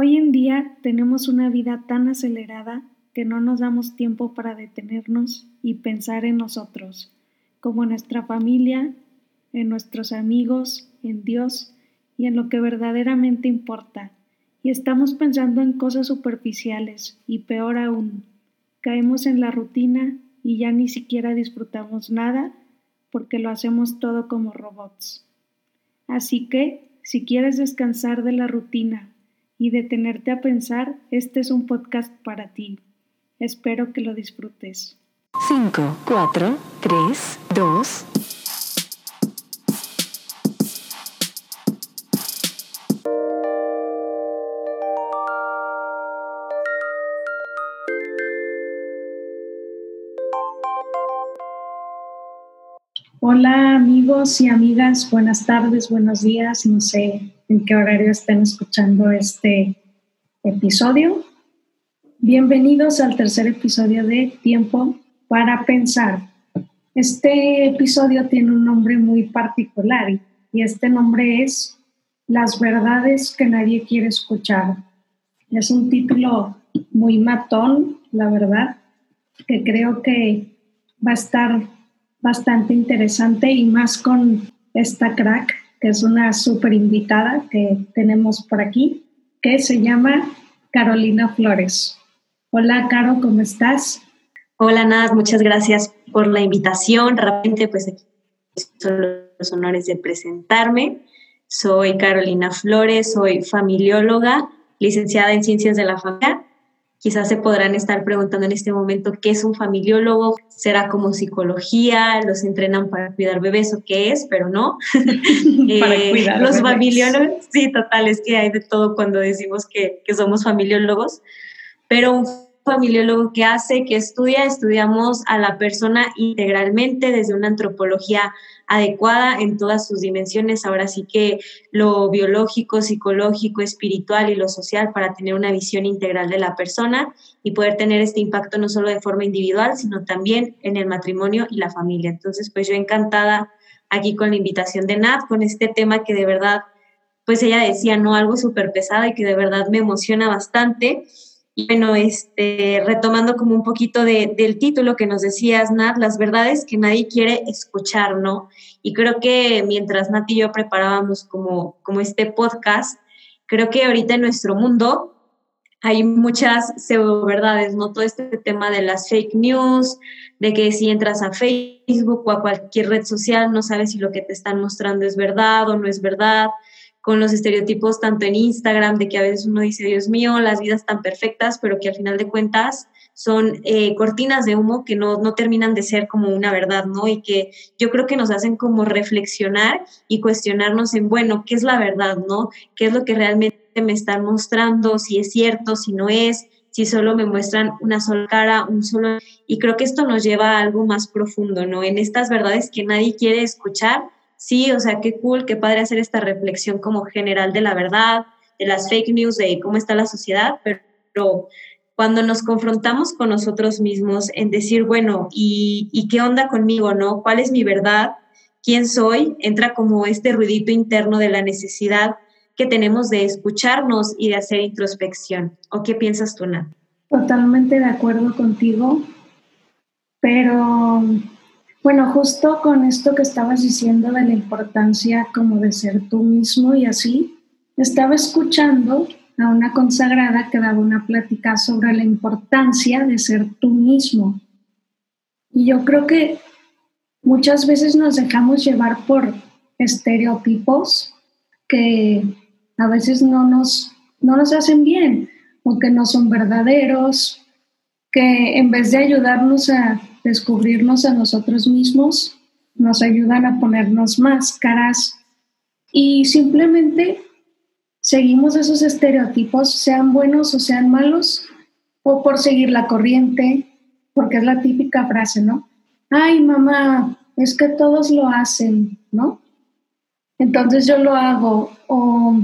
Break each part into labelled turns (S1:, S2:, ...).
S1: Hoy en día tenemos una vida tan acelerada que no nos damos tiempo para detenernos y pensar en nosotros, como en nuestra familia, en nuestros amigos, en Dios y en lo que verdaderamente importa. Y estamos pensando en cosas superficiales y peor aún, caemos en la rutina y ya ni siquiera disfrutamos nada porque lo hacemos todo como robots. Así que, si quieres descansar de la rutina y detenerte a pensar, este es un podcast para ti. Espero que lo disfrutes.
S2: 5, 4, 3, 2.
S1: Hola amigos y amigas, buenas tardes, buenos días, no sé en qué horario estén escuchando este episodio. Bienvenidos al tercer episodio de Tiempo para Pensar. Este episodio tiene un nombre muy particular y este nombre es Las verdades que nadie quiere escuchar. Es un título muy matón, la verdad, que creo que va a estar bastante interesante y más con esta crack que es una súper invitada que tenemos por aquí, que se llama Carolina Flores. Hola, Caro, ¿cómo estás?
S3: Hola, Nat, muchas gracias por la invitación. Realmente, pues aquí son los honores de presentarme. Soy Carolina Flores, soy familióloga, licenciada en Ciencias de la Familia Quizás se podrán estar preguntando en este momento qué es un familiólogo, será como psicología, los entrenan para cuidar bebés o qué es, pero no.
S1: para eh, cuidar
S3: los familiólogos, sí, total, es que hay de todo cuando decimos que, que somos familiólogos, pero un familiólogo que hace, que estudia, estudiamos a la persona integralmente desde una antropología adecuada en todas sus dimensiones, ahora sí que lo biológico, psicológico, espiritual y lo social para tener una visión integral de la persona y poder tener este impacto no solo de forma individual, sino también en el matrimonio y la familia. Entonces, pues yo encantada aquí con la invitación de Nat, con este tema que de verdad, pues ella decía, no, algo súper pesado y que de verdad me emociona bastante bueno, este, retomando como un poquito del título que nos decías, Nat, las verdades que nadie quiere escuchar, ¿no? Y creo que mientras Nat y yo preparábamos como, como este podcast, creo que ahorita en nuestro mundo hay muchas pseudo verdades, ¿no? Todo este tema de las fake news, de que si entras a Facebook o a cualquier red social no sabes si lo que te están mostrando es verdad o no es verdad con los estereotipos tanto en Instagram, de que a veces uno dice, Dios mío, las vidas tan perfectas, pero que al final de cuentas son eh, cortinas de humo que no, no terminan de ser como una verdad, ¿no? Y que yo creo que nos hacen como reflexionar y cuestionarnos en, bueno, ¿qué es la verdad, ¿no? ¿Qué es lo que realmente me están mostrando? Si es cierto, si no es, si solo me muestran una sola cara, un solo... Y creo que esto nos lleva a algo más profundo, ¿no? En estas verdades que nadie quiere escuchar, sí, o sea, qué cool, qué padre hacer esta reflexión como general de la verdad, de las fake news, de cómo está la sociedad, pero cuando nos confrontamos con nosotros mismos en decir, bueno, ¿y, qué onda conmigo, no? ¿Cuál es mi verdad? ¿Quién soy? Entra como este ruidito interno de la necesidad que tenemos de escucharnos y de hacer introspección. ¿O qué piensas tú, Nat?
S1: Totalmente de acuerdo contigo, pero bueno, justo con esto que estabas diciendo de la importancia como de ser tú mismo y así, estaba escuchando a una consagrada que daba una plática sobre la importancia de ser tú mismo. Y yo creo que muchas veces nos dejamos llevar por estereotipos que a veces no nos, no nos hacen bien o que no son verdaderos, que en vez de ayudarnos a descubrirnos a nosotros mismos, nos ayudan a ponernos máscaras y simplemente seguimos esos estereotipos, sean buenos o sean malos, o por seguir la corriente, porque es la típica frase, ¿no? Ay, mamá, es que todos lo hacen, ¿no? Entonces yo lo hago, o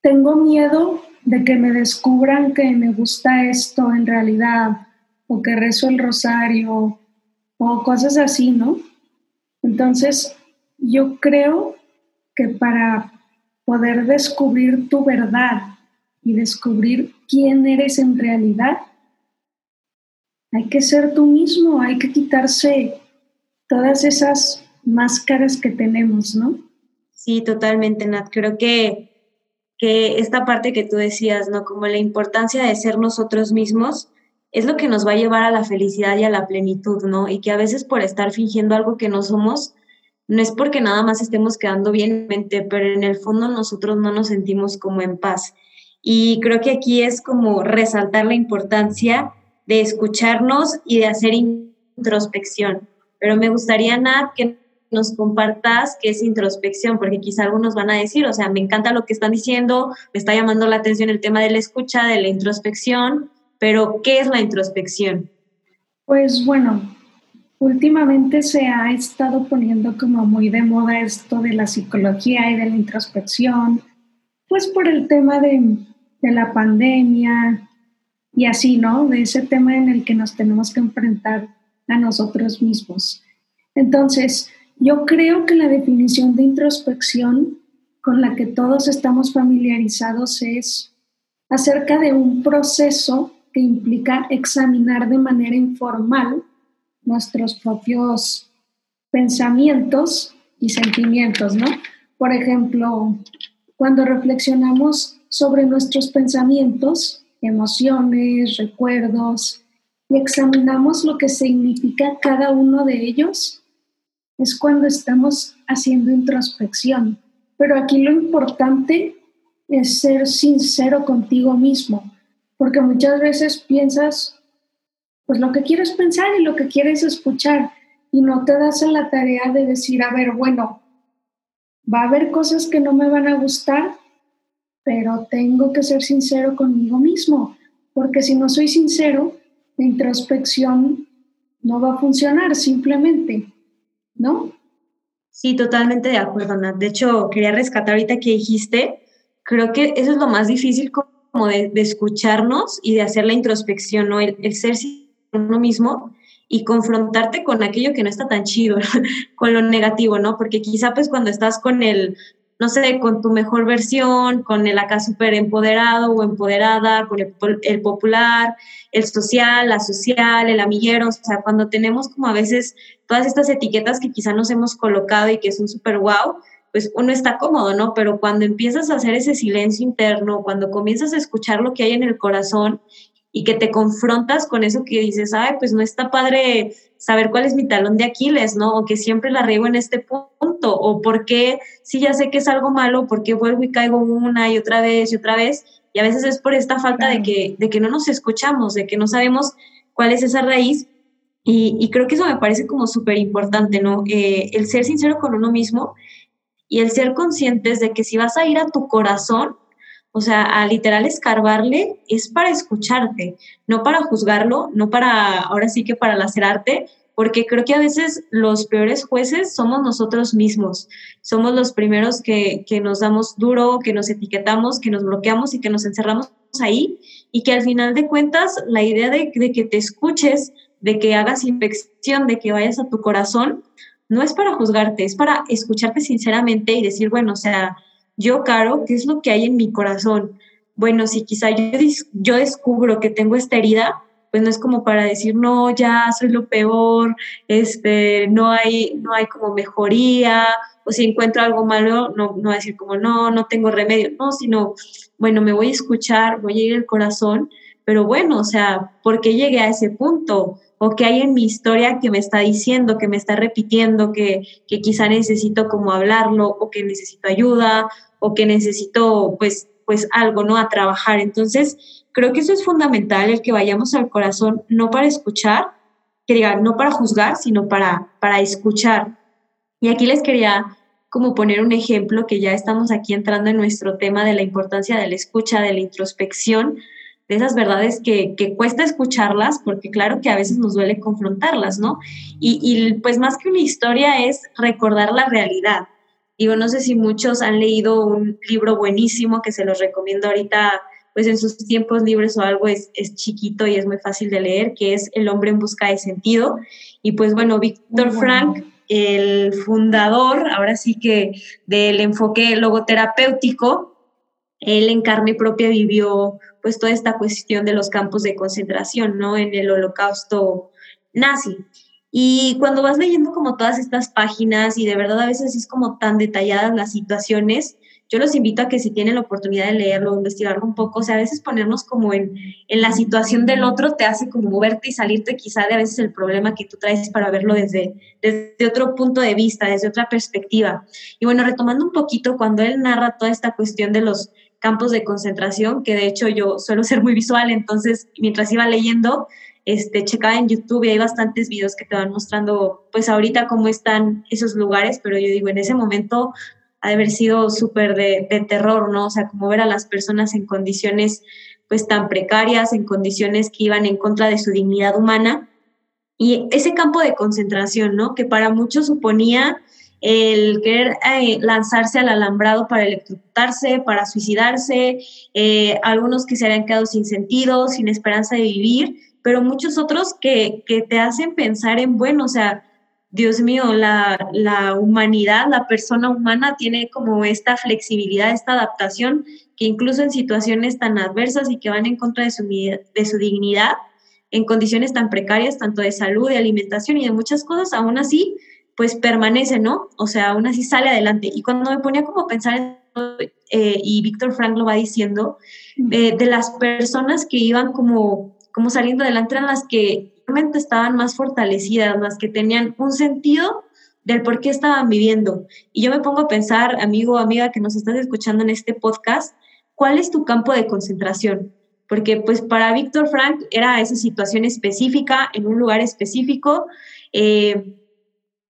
S1: tengo miedo de que me descubran que me gusta esto en realidad, o que rezo el rosario o cosas así, ¿no? Entonces, yo creo que para poder descubrir tu verdad y descubrir quién eres en realidad. Hay que ser tú mismo, hay que quitarse todas esas máscaras que tenemos, ¿no?
S3: Sí, totalmente, Nat. Creo que, que esta parte que tú decías, ¿no? Como la importancia de ser nosotros mismos es lo que nos va a llevar a la felicidad y a la plenitud, ¿no? Y que a veces por estar fingiendo algo que no somos, no es porque nada más estemos quedando bien en mente, pero en el fondo nosotros no nos sentimos como en paz. Y creo que aquí es como resaltar la importancia de escucharnos y de hacer introspección. Pero me gustaría, Nat, que nos compartas qué es introspección, porque quizá algunos van a decir, o sea, me encanta lo que están diciendo, me está llamando la atención el tema de la escucha, de la introspección, pero ¿qué es la introspección?
S1: Pues bueno, últimamente se ha estado poniendo como muy de moda esto de la psicología y de la introspección, pues por el tema de, la pandemia y así, ¿no? De ese tema en el que nos tenemos que enfrentar a nosotros mismos. Entonces, yo creo que la definición de introspección con la que todos estamos familiarizados es acerca de un proceso que implica examinar de manera informal nuestros propios pensamientos y sentimientos, ¿no? Por ejemplo, cuando reflexionamos sobre nuestros pensamientos, emociones, recuerdos, y examinamos lo que significa cada uno de ellos, es cuando estamos haciendo introspección. Pero aquí lo importante es ser sincero contigo mismo, porque muchas veces piensas pues lo que quieres pensar y lo que quieres escuchar y no te das en la tarea de decir, a ver, bueno, va a haber cosas que no me van a gustar, pero tengo que ser sincero conmigo mismo, porque si no soy sincero, la introspección no va a funcionar simplemente, ¿no?
S3: Sí, totalmente de acuerdo, Nat. De hecho, quería rescatar ahorita que dijiste, creo que eso es lo más difícil de, escucharnos y de hacer la introspección, ¿no? El, el ser uno mismo y confrontarte con aquello que no está tan chido, con lo negativo, ¿no? Porque quizá pues cuando estás con el, no sé, con tu mejor versión, con el acá súper empoderado o empoderada, con el, el, popular, el social, la social, el amiguero, o sea, cuando tenemos como a veces todas estas etiquetas que quizá nos hemos colocado y que son súper guau, pues uno está cómodo, ¿no? Pero cuando empiezas a hacer ese silencio interno, cuando comienzas a escuchar lo que hay en el corazón y que te confrontas con eso que dices, ay, pues no está padre saber cuál es mi talón de Aquiles, ¿no? O que siempre la riego en este punto, o por qué, si ya sé que es algo malo, por qué vuelvo y caigo una y otra vez y otra vez, y a veces es por esta falta de, que, de que no nos escuchamos, de que no sabemos cuál es esa raíz, y, creo que eso me parece como súper importante, ¿no? Eh, el ser sincero con uno mismo y el ser conscientes de que si vas a ir a tu corazón, o sea, a literal escarbarle es para escucharte, no para juzgarlo, no para, ahora sí que para lacerarte, porque creo que a veces los peores jueces somos nosotros mismos. Somos los primeros que, que nos damos duro, que nos etiquetamos, que nos bloqueamos y que nos encerramos ahí y que al final de cuentas la idea de, de que te escuches, de que hagas inspección, de que vayas a tu corazón, no es para juzgarte, es para escucharte sinceramente y decir, bueno, o sea, yo, Caro, ¿qué es lo que hay en mi corazón? Bueno, si quizá yo, yo descubro que tengo esta herida, pues no es como para decir, no, ya soy lo peor, este, no hay, no hay como mejoría, o si encuentro algo malo, no, no decir como, no, no tengo remedio, no, sino, bueno, me voy a escuchar, voy a ir al corazón, pero bueno, o sea, ¿por qué llegué a ese punto? O qué hay en mi historia que me está diciendo, que me está repitiendo, que, que quizá necesito como hablarlo o que necesito ayuda o que necesito pues, pues algo, ¿no? A trabajar. Entonces, creo que eso es fundamental, el que vayamos al corazón, no para escuchar, que digan, no para juzgar, sino para, para escuchar. Y aquí les quería como poner un ejemplo que ya estamos aquí entrando en nuestro tema de la importancia de la escucha, de la introspección, de esas verdades que, cuesta escucharlas, porque claro que a veces nos duele confrontarlas, ¿no? Y, pues más que una historia es recordar la realidad. Digo, no sé si muchos han leído un libro buenísimo que se los recomiendo ahorita, pues en sus tiempos libres o algo es, es chiquito y es muy fácil de leer, que es El hombre en busca de sentido. Y pues bueno, Víctor Frank, el fundador, ahora sí que del enfoque logoterapéutico, él en carne propia vivió pues toda esta cuestión de los campos de concentración, ¿no? En el holocausto nazi. Y cuando vas leyendo como todas estas páginas y de verdad a veces es como tan detalladas las situaciones, yo los invito a que si tienen la oportunidad de leerlo, investigarlo un poco, o sea, a veces ponernos como en, en la situación del otro te hace como moverte y salirte quizá de a veces el problema que tú traes para verlo desde, desde otro punto de vista, desde otra perspectiva. Y bueno, retomando un poquito, cuando él narra toda esta cuestión de los campos de concentración, que de hecho yo suelo ser muy visual, entonces mientras iba leyendo, este, checaba en YouTube y hay bastantes videos que te van mostrando, pues ahorita cómo están esos lugares, pero yo digo, en ese momento ha de haber sido súper de, terror, ¿no? O sea, como ver a las personas en condiciones pues tan precarias, en condiciones que iban en contra de su dignidad humana. Y ese campo de concentración, ¿no? Que para muchos suponía el querer eh, lanzarse al alambrado para electrocutarse, para suicidarse, eh, algunos que se habían quedado sin sentido, sin esperanza de vivir, pero muchos otros que, que te hacen pensar en, bueno, o sea, Dios mío, la, la, humanidad, la persona humana tiene como esta flexibilidad, esta adaptación, que incluso en situaciones tan adversas y que van en contra de su, de su dignidad, en condiciones tan precarias, tanto de salud, de alimentación y de muchas cosas, aún así, pues permanece, ¿no? O sea, aún así sale adelante. Y cuando me ponía como a pensar, eh, y Víctor Frank lo va diciendo, eh, de las personas que iban como, como saliendo adelante eran las que estaban más fortalecidas, las que tenían un sentido del por qué estaban viviendo. Y yo me pongo a pensar, amigo o amiga que nos estás escuchando en este podcast, ¿cuál es tu campo de concentración? Porque pues para Víctor Frank era esa situación específica, en un lugar específico, eh,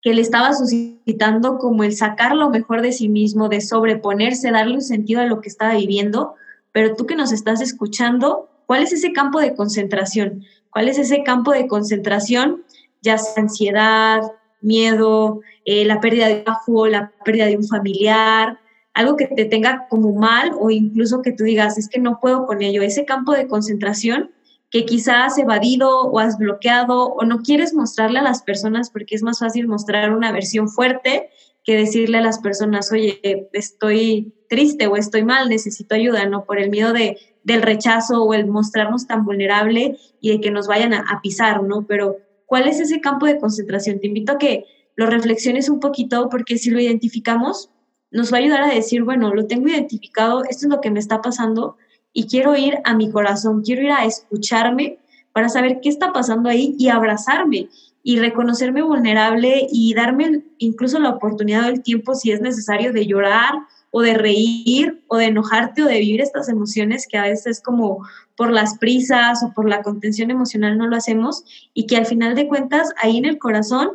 S3: que le estaba suscitando como el sacar lo mejor de sí mismo, de sobreponerse, darle un sentido a lo que estaba viviendo. Pero tú que nos estás escuchando, ¿cuál es ese campo de concentración? ¿Cuál es ese campo de concentración? Ya sea ansiedad, miedo, eh, la pérdida de trabajo, la pérdida de un familiar, algo que te tenga como mal o incluso que tú digas, es que no puedo con ello. Ese campo de concentración que quizás has evadido o has bloqueado o no quieres mostrarle a las personas porque es más fácil mostrar una versión fuerte que decirle a las personas, oye, estoy triste o estoy mal, necesito ayuda, ¿no? Por el miedo de, del rechazo o el mostrarnos tan vulnerable y de que nos vayan a, pisar, ¿no? Pero, ¿cuál es ese campo de concentración? Te invito a que lo reflexiones un poquito porque si lo identificamos, nos va a ayudar a decir, bueno, lo tengo identificado, esto es lo que me está pasando y quiero ir a mi corazón, quiero ir a escucharme para saber qué está pasando ahí y abrazarme y reconocerme vulnerable y darme incluso la oportunidad del tiempo, si es necesario, de llorar o de reír o de enojarte o de vivir estas emociones que a veces como por las prisas o por la contención emocional no lo hacemos y que al final de cuentas ahí en el corazón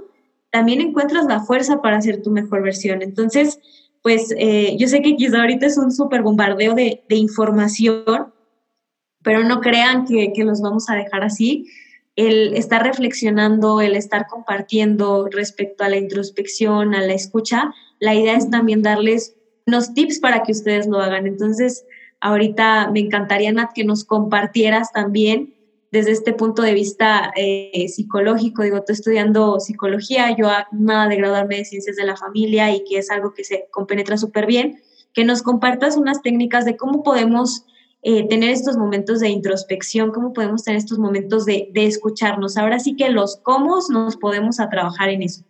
S3: también encuentras la fuerza para hacer tu mejor versión. Entonces, pues eh, yo sé que quizá ahorita es un súper bombardeo de, información, pero no crean que, que los vamos a dejar así el estar reflexionando, el estar compartiendo respecto a la introspección, a la escucha, la idea es también darles unos tips para que ustedes lo hagan. Entonces, ahorita me encantaría, Nat, que nos compartieras también desde este punto de vista eh, psicológico. Digo, estoy estudiando psicología, yo nada de graduarme de ciencias de la familia y que es algo que se compenetra súper bien, que nos compartas unas técnicas de cómo podemos eh, tener estos momentos de introspección, cómo podemos tener estos momentos de, de escucharnos. Ahora sí que los cómo nos podemos a trabajar en eso.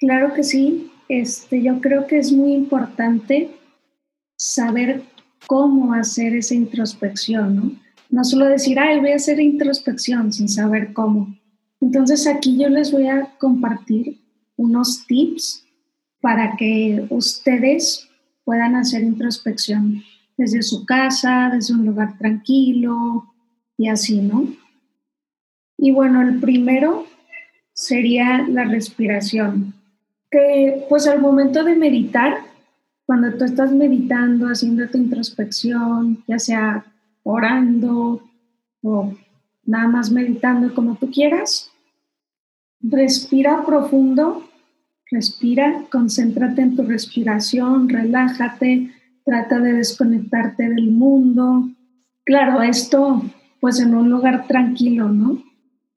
S1: Claro que sí. Este, yo creo que es muy importante saber cómo hacer esa introspección, ¿no? No solo decir, ay, voy a hacer introspección sin saber cómo. Entonces aquí yo les voy a compartir unos tips para que ustedes puedan hacer introspección desde su casa, desde un lugar tranquilo y así, ¿no? Y bueno, el primero sería la respiración. Que pues al momento de meditar, cuando tú estás meditando, haciendo tu introspección, ya sea orando o nada más meditando como tú quieras, respira profundo, respira, concéntrate en tu respiración, relájate, trata de desconectarte del mundo. Claro, esto pues en un lugar tranquilo, ¿no?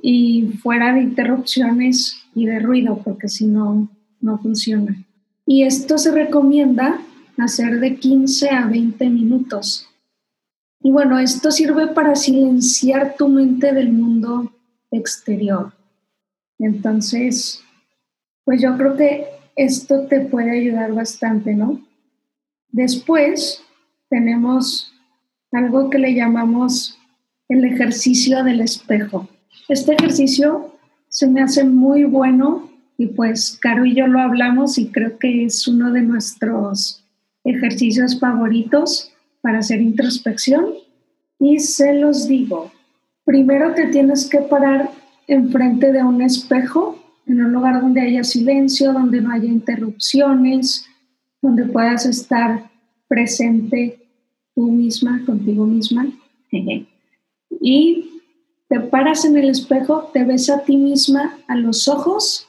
S1: Y fuera de interrupciones y de ruido, porque si no, no funciona. Y esto se recomienda hacer de 15 a 20 minutos. Y bueno, esto sirve para silenciar tu mente del mundo exterior. Entonces, pues yo creo que esto te puede ayudar bastante, ¿no? Después tenemos algo que le llamamos el ejercicio del espejo. Este ejercicio se me hace muy bueno y pues Caro y yo lo hablamos y creo que es uno de nuestros ejercicios favoritos para hacer introspección. Y se los digo, primero te tienes que parar enfrente de un espejo, en un lugar donde haya silencio, donde no haya interrupciones, donde puedas estar presente tú misma, contigo misma. y te paras en el espejo, te ves a ti misma a los ojos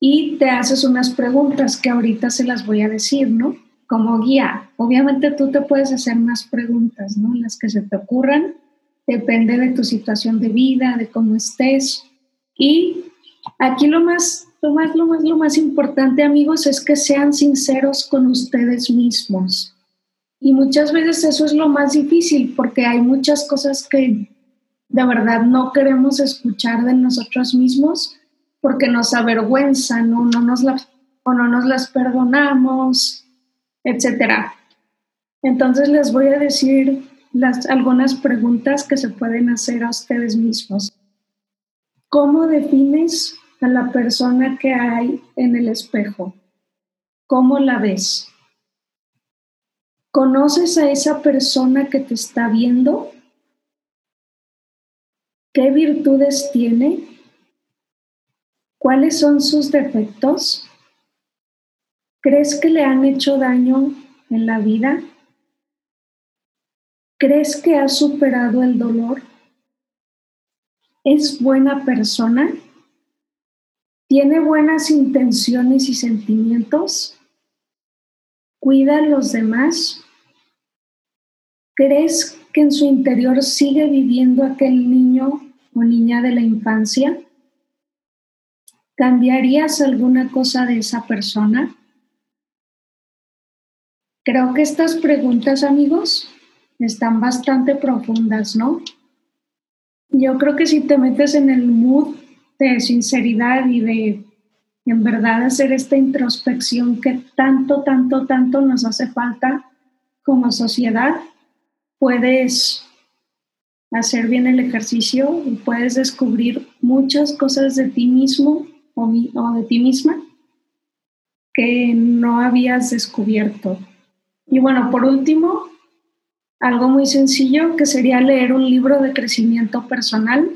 S1: y te haces unas preguntas que ahorita se las voy a decir, ¿no? Como guía. Obviamente tú te puedes hacer más preguntas, ¿no? Las que se te ocurran. Depende de tu situación de vida, de cómo estés. Y aquí lo más, lo más, lo más, lo más importante, amigos, es que sean sinceros con ustedes mismos. Y muchas veces eso es lo más difícil porque hay muchas cosas que de verdad no queremos escuchar de nosotros mismos porque nos avergüenzan ¿no? No nos o no nos las perdonamos, etc. Entonces les voy a decir algunas preguntas que se pueden hacer a ustedes mismos. ¿Cómo defines a la persona que hay en el espejo? ¿Cómo la ves? ¿Conoces a esa persona que te está viendo? ¿Qué virtudes tiene? ¿Cuáles son sus defectos? ¿Crees que le han hecho daño en la vida? ¿Crees que ha superado el dolor? ¿Es buena persona? ¿Tiene buenas intenciones y sentimientos? ¿Cuida a los demás? ¿Crees que en su interior sigue viviendo aquel niño o niña de la infancia? ¿Cambiarías alguna cosa de esa persona? Creo que estas preguntas, amigos, están bastante profundas, ¿no? Yo creo que si te metes en el mood de sinceridad y de en verdad hacer esta introspección que tanto, tanto, tanto nos hace falta como sociedad, puedes hacer bien el ejercicio y puedes descubrir muchas cosas de ti mismo o, de ti misma que no habías descubierto. Y bueno, por último, algo muy sencillo que sería leer un libro de crecimiento personal.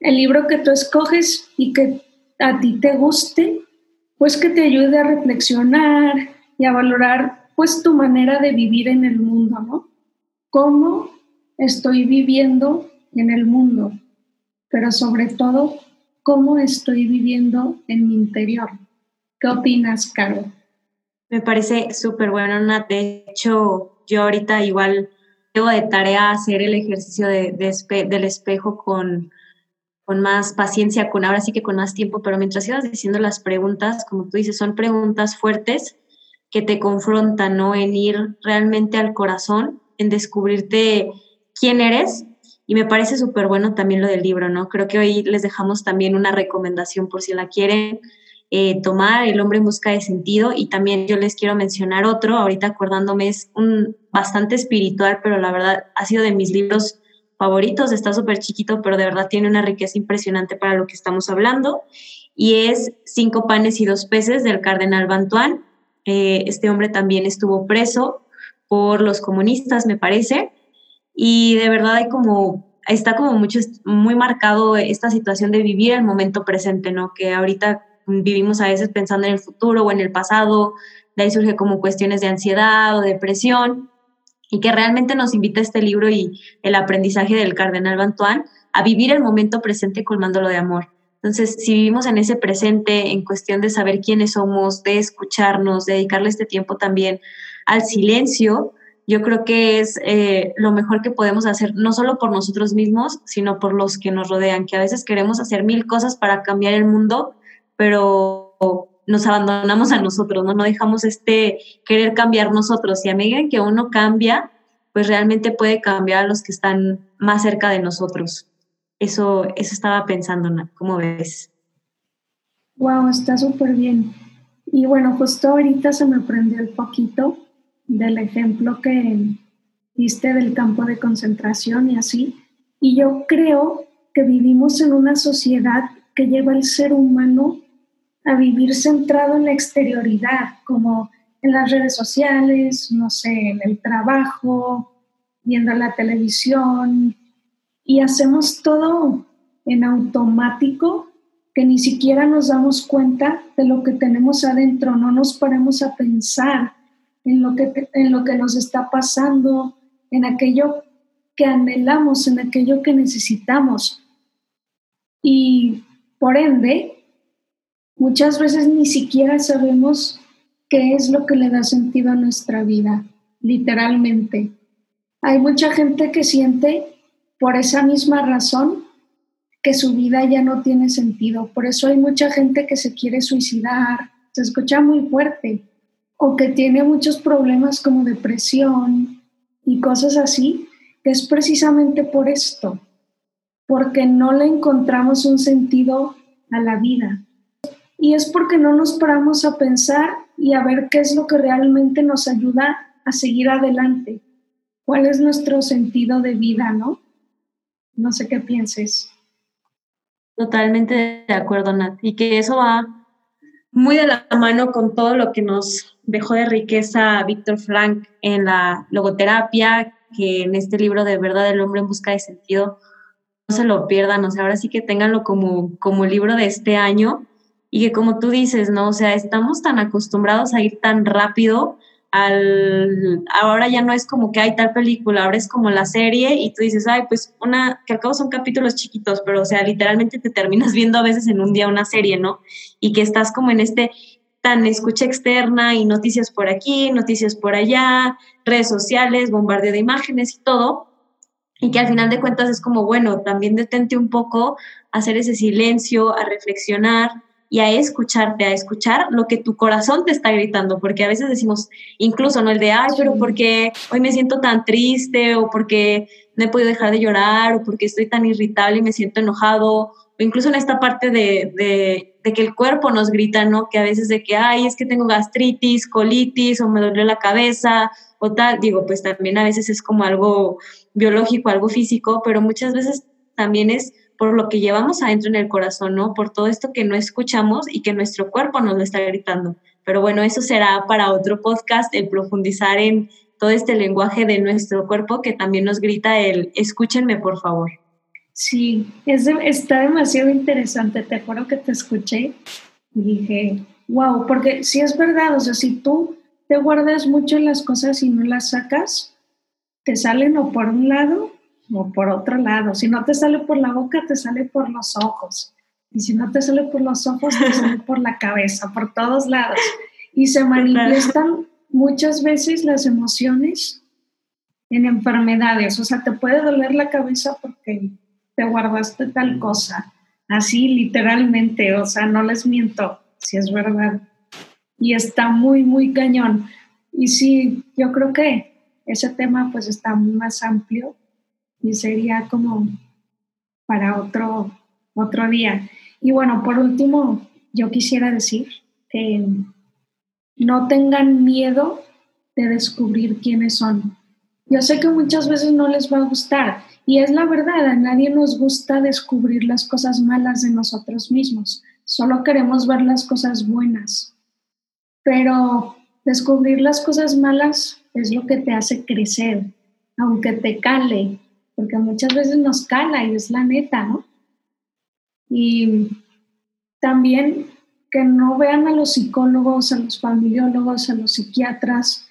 S1: El libro que tú escoges y que a ti te guste, pues que te ayude a reflexionar y a valorar pues tu manera de vivir en el mundo, ¿no? cómo estoy viviendo en el mundo, pero sobre todo, cómo estoy viviendo en mi interior. ¿Qué opinas, Caro?
S3: Me parece súper bueno. De hecho, yo ahorita igual tengo de tarea hacer el ejercicio de, del espejo con, con más paciencia, con ahora sí que con más tiempo, pero mientras ibas diciendo las preguntas, como tú dices, son preguntas fuertes que te confrontan, ¿no? En ir realmente al corazón en descubrirte quién eres. Y me parece súper bueno también lo del libro, ¿no? Creo que hoy les dejamos también una recomendación por si la quieren eh, tomar, El hombre en busca de sentido. Y también yo les quiero mencionar otro, ahorita acordándome, es un bastante espiritual, pero la verdad ha sido de mis libros favoritos, está súper chiquito, pero de verdad tiene una riqueza impresionante para lo que estamos hablando. Y es Cinco panes y dos peces del cardenal Bantuán. Eh, este hombre también estuvo preso por los comunistas, me parece, y de verdad hay como, está como mucho, muy marcado esta situación de vivir el momento presente, ¿no? Que ahorita vivimos a veces pensando en el futuro o en el pasado, de ahí surge como cuestiones de ansiedad o depresión, y que realmente nos invita este libro y el aprendizaje del cardenal Bantuán a vivir el momento presente colmándolo de amor. Entonces, si vivimos en ese presente, en cuestión de saber quiénes somos, de escucharnos, dedicarle este tiempo también al silencio, yo creo que es eh, lo mejor que podemos hacer, no solo por nosotros mismos, sino por los que nos rodean, que a veces queremos hacer mil cosas para cambiar el mundo, pero nos abandonamos a nosotros, ¿no? No dejamos este querer cambiar nosotros. Y a medida que uno cambia, pues realmente puede cambiar a los que están más cerca de nosotros. Eso, eso estaba pensando, ¿cómo ves?
S1: Wow, está súper bien. Y bueno, justo ahorita se me prendió el poquito del ejemplo que diste del campo de concentración y así. Y yo creo que vivimos en una sociedad que lleva al ser humano a vivir centrado en la exterioridad, como en las redes sociales, no sé, en el trabajo, viendo la televisión, y hacemos todo en automático que ni siquiera nos damos cuenta de lo que tenemos adentro, no nos paramos a pensar en lo que, en lo que nos está pasando, en aquello que anhelamos, en aquello que necesitamos. Y por ende, muchas veces ni siquiera sabemos qué es lo que le da sentido a nuestra vida, literalmente. Hay mucha gente que siente por esa misma razón que su vida ya no tiene sentido. Por eso hay mucha gente que se quiere suicidar, se escucha muy fuerte, o que tiene muchos problemas como depresión y cosas así, que es precisamente por esto, porque no le encontramos un sentido a la vida. Y es porque no nos paramos a pensar y a ver qué es lo que realmente nos ayuda a seguir adelante. ¿Cuál es nuestro sentido de vida, no? No sé qué pienses.
S3: Totalmente de acuerdo, Nat. Y que eso va muy de la mano con todo lo que nos dejó de riqueza Víctor Frank en la logoterapia, que en este libro de Verdad del Hombre en Busca de Sentido, no se lo pierdan, o sea, ahora sí que ténganlo como, como libro de este año y que como tú dices, ¿no? O sea, estamos tan acostumbrados a ir tan rápido al, ahora ya no es como que hay tal película, ahora es como la serie y tú dices, ay, pues una, que al cabo son capítulos chiquitos, pero o sea, literalmente te terminas viendo a veces en un día una serie, ¿no? Y que estás como en este tan escucha externa y noticias por aquí, noticias por allá, redes sociales, bombardeo de imágenes y todo. Y que al final de cuentas es como, bueno, también detente un poco, hacer ese silencio, a reflexionar, y a escucharte, a escuchar lo que tu corazón te está gritando, porque a veces decimos, incluso, ¿no? El de, ay, pero porque hoy me siento tan triste, o porque no he podido dejar de llorar, o porque estoy tan irritable y me siento enojado, o incluso en esta parte de, de, de que el cuerpo nos grita, ¿no? Que a veces de que, ay, es que tengo gastritis, colitis, o me dolió la cabeza, o tal, digo, pues también a veces es como algo biológico, algo físico, pero muchas veces también es por lo que llevamos adentro en el corazón, ¿no? Por todo esto que no escuchamos y que nuestro cuerpo nos lo está gritando. Pero bueno, eso será para otro podcast, el profundizar en todo este lenguaje de nuestro cuerpo que también nos grita el escúchenme, por favor.
S1: Sí, es está demasiado interesante. Te acuerdo que te escuché y dije, wow, porque si es verdad, o sea, si tú te guardas mucho las cosas y no las sacas, te salen o por un lado o por otro lado. Si no te sale por la boca, te sale por los ojos. Y si no te sale por los ojos, te sale por la cabeza, por todos lados. Y se manifiestan muchas veces las emociones en enfermedades. O sea, te puede doler la cabeza porque te guardaste tal cosa. Así literalmente, o sea, no les miento, si es verdad. Y está muy, muy cañón. Y sí, yo creo que ese tema pues está más amplio y sería como para otro, otro día. Y bueno, por último, yo quisiera decir que no tengan miedo de descubrir quiénes son. Yo sé que muchas veces no les va a gustar y es la verdad, a nadie nos gusta descubrir las cosas malas de nosotros mismos, solo queremos ver las cosas buenas. Pero descubrir las cosas malas es lo que te hace crecer, aunque te cale, porque muchas veces nos cala y es la neta, ¿no? Y también que no vean a los psicólogos, a los familiólogos, a los psiquiatras,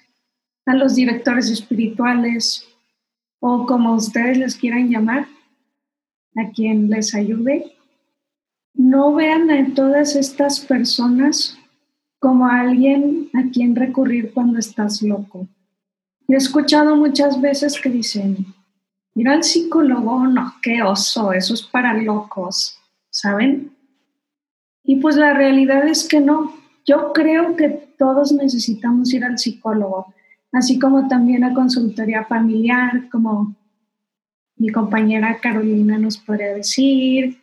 S1: a los directores espirituales o como ustedes les quieran llamar, a quien les ayude, no vean a todas estas personas como a alguien a quien recurrir cuando estás loco. he escuchado muchas veces que dicen, Ir al psicólogo, no, qué oso, eso es para locos, ¿saben? Y pues la realidad es que no. Yo creo que todos necesitamos ir al psicólogo. así como también a consultoría familiar, como mi compañera Carolina nos podría decir,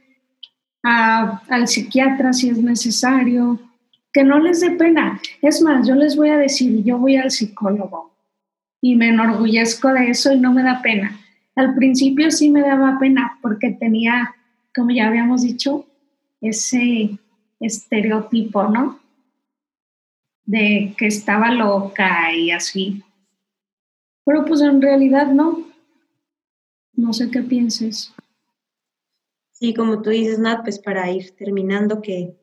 S1: al psiquiatra si es necesario, que no les dé pena. Es más, yo les voy a decir, yo voy al psicólogo y me enorgullezco de eso y no me da pena. Al principio sí me daba pena porque tenía, como ya habíamos dicho, ese estereotipo, ¿no? De que estaba loca y así. Pero pues en realidad no. No sé qué pienses.
S3: Sí, como tú dices, Nat, pues para ir terminando, que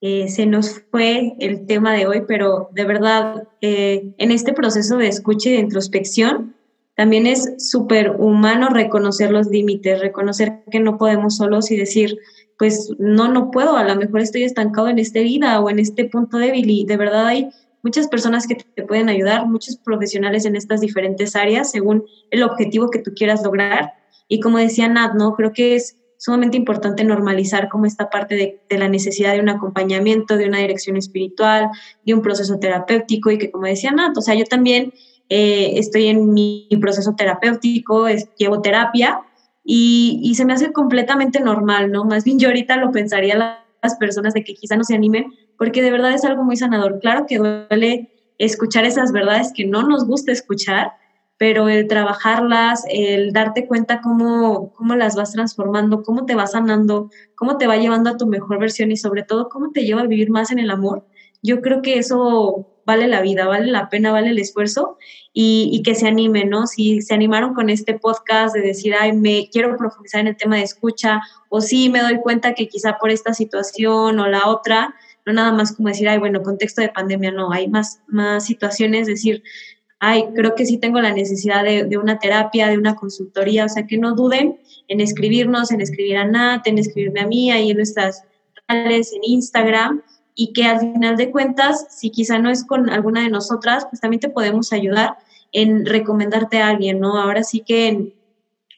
S3: eh, se nos fue el tema de hoy, pero de verdad, eh, en este proceso de escucha y de introspección, también es súper humano reconocer los límites, reconocer que no podemos solos y decir, pues no, no puedo, a lo mejor estoy estancado en esta vida o en este punto débil y de verdad hay muchas personas que te pueden ayudar, muchos profesionales en estas diferentes áreas según el objetivo que tú quieras lograr. Y como decía Nat, ¿no? Creo que es sumamente importante normalizar como esta parte de, la necesidad de un acompañamiento, de una dirección espiritual, de un proceso terapéutico y que como decía Nat, o sea, yo también eh, estoy en mi proceso terapéutico, llevo terapia y, se me hace completamente normal, ¿no? Más bien yo ahorita lo pensaría las personas de que quizá no se animen, porque de verdad es algo muy sanador. Claro que duele escuchar esas verdades que no nos gusta escuchar, pero el trabajarlas, el darte cuenta cómo, cómo las vas transformando, cómo te vas sanando, cómo te va llevando a tu mejor versión y sobre todo cómo te lleva a vivir más en el amor, yo creo que eso vale la vida, vale la pena, vale el esfuerzo y, que se animen, ¿no? Si se animaron con este podcast de decir, ay, me quiero profundizar en el tema de escucha, o sí me doy cuenta que quizá por esta situación o la otra, no nada más como decir, ay, bueno, contexto de pandemia, no, hay más, más situaciones, decir, ay, creo que sí tengo la necesidad de, una terapia, de una consultoría, o sea, que no duden en escribirnos, en escribir a Nat, en escribirme a mí, ahí en nuestras redes, en Instagram, y que al final de cuentas, si quizá no es con alguna de nosotras, pues también te podemos ayudar en recomendarte a alguien, ¿no? Ahora sí que en,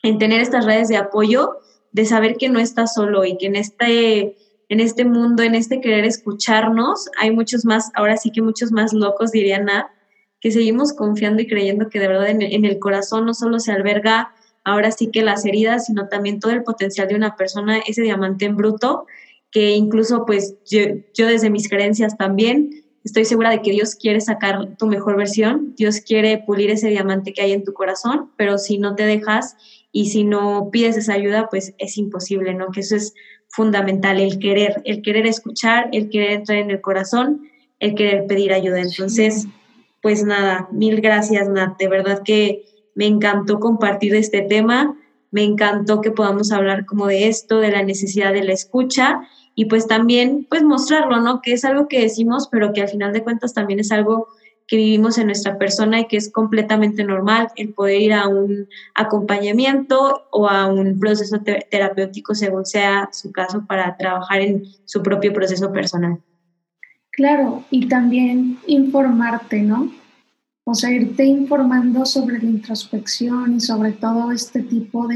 S3: en tener estas redes de apoyo, de saber que no estás solo y que en este en este mundo, en este querer escucharnos, hay muchos más, ahora sí que muchos más locos, diría Nat, que seguimos confiando y creyendo que de verdad en, el corazón no solo se alberga ahora sí que las heridas, sino también todo el potencial de una persona, ese diamante en bruto, que incluso pues yo, desde mis creencias también estoy segura de que Dios quiere sacar tu mejor versión, Dios quiere pulir ese diamante que hay en tu corazón, pero si no te dejas y si no pides esa ayuda, pues es imposible, ¿no? Que eso es fundamental, el querer, el querer escuchar, el querer entrar en el corazón, el querer pedir ayuda. Entonces, pues nada, mil gracias, Nat. De verdad que me encantó compartir este tema, me encantó que podamos hablar como de esto, de la necesidad de la escucha y pues también pues mostrarlo, ¿no? Que es algo que decimos, pero que al final de cuentas también es algo que vivimos en nuestra persona y que es completamente normal el poder ir a un acompañamiento o a un proceso terapéutico según sea su caso para trabajar en su propio proceso personal.
S1: Claro, y también informarte, ¿no? O sea, irte informando sobre la introspección y sobre todo este tipo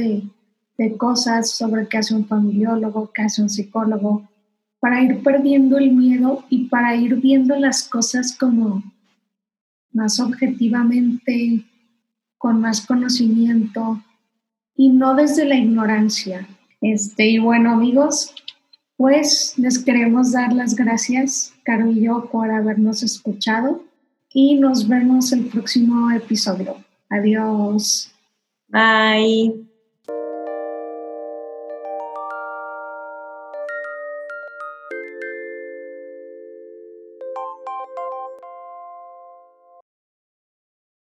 S1: de, cosas, sobre qué hace un familiólogo, qué hace un psicólogo, para ir perdiendo el miedo y para ir viendo las cosas como más objetivamente, con más conocimiento y no desde la ignorancia. Este, y bueno, amigos, pues les queremos dar las gracias, Caro y yo, por habernos escuchado y nos vemos el próximo episodio. Adiós.
S3: Bye.